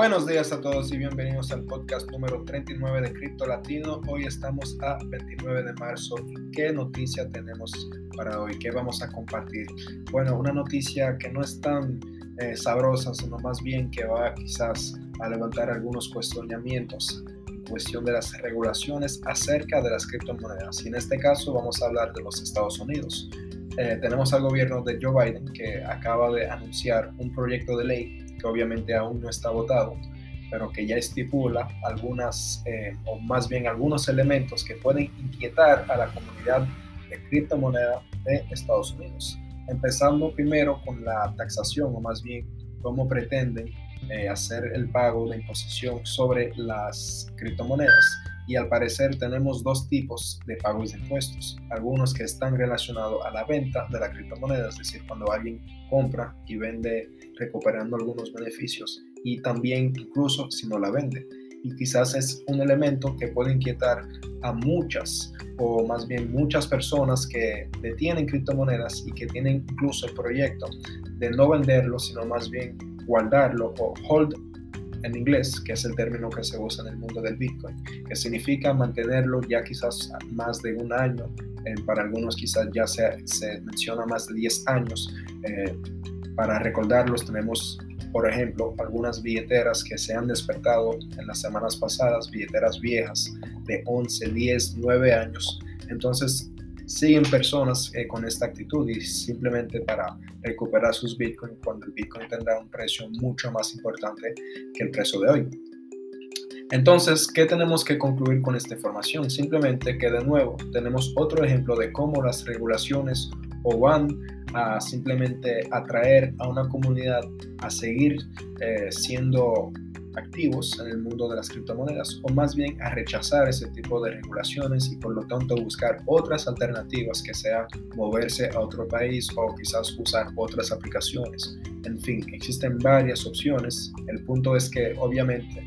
Buenos días a todos y bienvenidos al podcast número 39 de Cripto Latino. Hoy estamos a 29 de marzo. ¿Qué noticia tenemos para hoy? ¿Qué vamos a compartir? Bueno, una noticia que no es tan eh, sabrosa, sino más bien que va quizás a levantar algunos cuestionamientos en cuestión de las regulaciones acerca de las criptomonedas. Y en este caso vamos a hablar de los Estados Unidos. Eh, tenemos al gobierno de Joe Biden que acaba de anunciar un proyecto de ley que obviamente aún no está votado, pero que ya estipula algunas, eh, o más bien algunos elementos que pueden inquietar a la comunidad de criptomoneda de Estados Unidos. Empezando primero con la taxación, o más bien cómo pretenden eh, hacer el pago de imposición sobre las criptomonedas. Y al parecer tenemos dos tipos de pagos de impuestos. Algunos que están relacionados a la venta de la criptomoneda, es decir, cuando alguien compra y vende recuperando algunos beneficios. Y también incluso si no la vende. Y quizás es un elemento que puede inquietar a muchas o más bien muchas personas que detienen criptomonedas y que tienen incluso el proyecto de no venderlo, sino más bien guardarlo o hold en inglés, que es el término que se usa en el mundo del Bitcoin, que significa mantenerlo ya quizás más de un año, eh, para algunos quizás ya se, menciona más de 10 años. Eh, para recordarlos tenemos, por ejemplo, algunas billeteras que se han despertado en las semanas pasadas, billeteras viejas de 11, 10, 9 años. Entonces, siguen personas eh, con esta actitud y simplemente para recuperar sus Bitcoin cuando el Bitcoin tendrá un precio mucho más importante que el precio de hoy. Entonces, ¿qué tenemos que concluir con esta información? Simplemente que de nuevo tenemos otro ejemplo de cómo las regulaciones o van a simplemente atraer a una comunidad a seguir eh, siendo activos en el mundo de las criptomonedas o más bien a rechazar ese tipo de regulaciones y por lo tanto buscar otras alternativas que sea moverse a otro país o quizás usar otras aplicaciones. En fin, existen varias opciones. El punto es que obviamente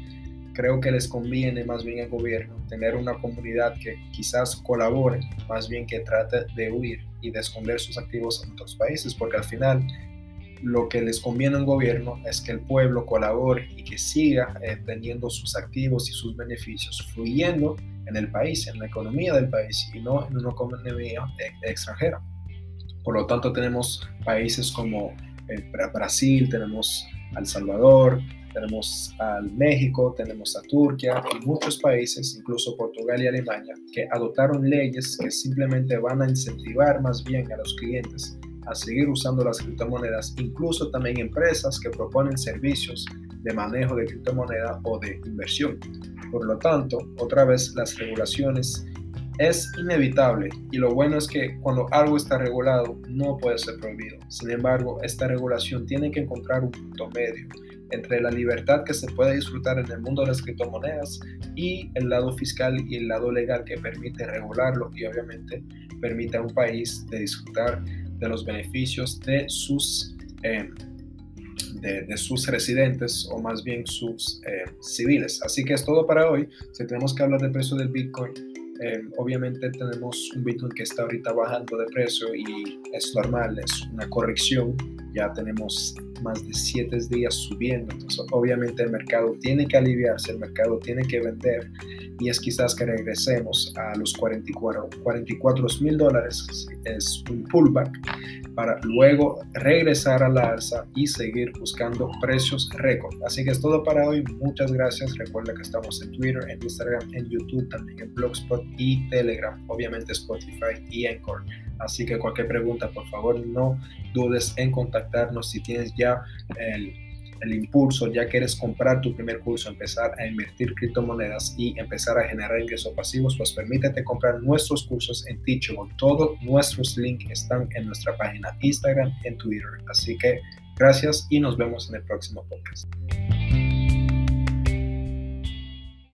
creo que les conviene más bien al gobierno tener una comunidad que quizás colabore, más bien que trate de huir y de esconder sus activos en otros países, porque al final lo que les conviene al gobierno es que el pueblo colabore y que siga eh, teniendo sus activos y sus beneficios fluyendo en el país, en la economía del país y no en una economía extranjera. Por lo tanto, tenemos países como eh, Brasil, tenemos El Salvador, tenemos al México, tenemos a Turquía y muchos países, incluso Portugal y Alemania, que adoptaron leyes que simplemente van a incentivar más bien a los clientes a seguir usando las criptomonedas, incluso también empresas que proponen servicios de manejo de criptomoneda o de inversión. Por lo tanto, otra vez las regulaciones es inevitable y lo bueno es que cuando algo está regulado no puede ser prohibido. Sin embargo, esta regulación tiene que encontrar un punto medio entre la libertad que se puede disfrutar en el mundo de las criptomonedas y el lado fiscal y el lado legal que permite regularlo y obviamente permite a un país de disfrutar de los beneficios de sus, eh, de, sus residentes o más bien sus eh, civiles. Así que es todo para hoy. Si tenemos que hablar del precio del Bitcoin, eh, obviamente tenemos un Bitcoin que está ahorita bajando de precio y es normal, es una corrección. Ya tenemos más de siete días subiendo. Entonces, obviamente el mercado tiene que aliviarse, el mercado tiene que vender y es quizás que regresemos a los 44 mil dólares. Es un pullback para luego regresar a la alza y seguir buscando precios récord. Así que es todo para hoy. Muchas gracias. Recuerda que estamos en Twitter, en Instagram, en YouTube, también en Blogspot y Telegram. Obviamente Spotify y Anchor. Así que cualquier pregunta, por favor, no dudes en contactarnos si tienes ya el, impulso, ya quieres comprar tu primer curso, empezar a invertir criptomonedas y empezar a generar ingresos pasivos, pues permítete comprar nuestros cursos en Teachable. Todos nuestros links están en nuestra página Instagram, en Twitter. Así que gracias y nos vemos en el próximo podcast.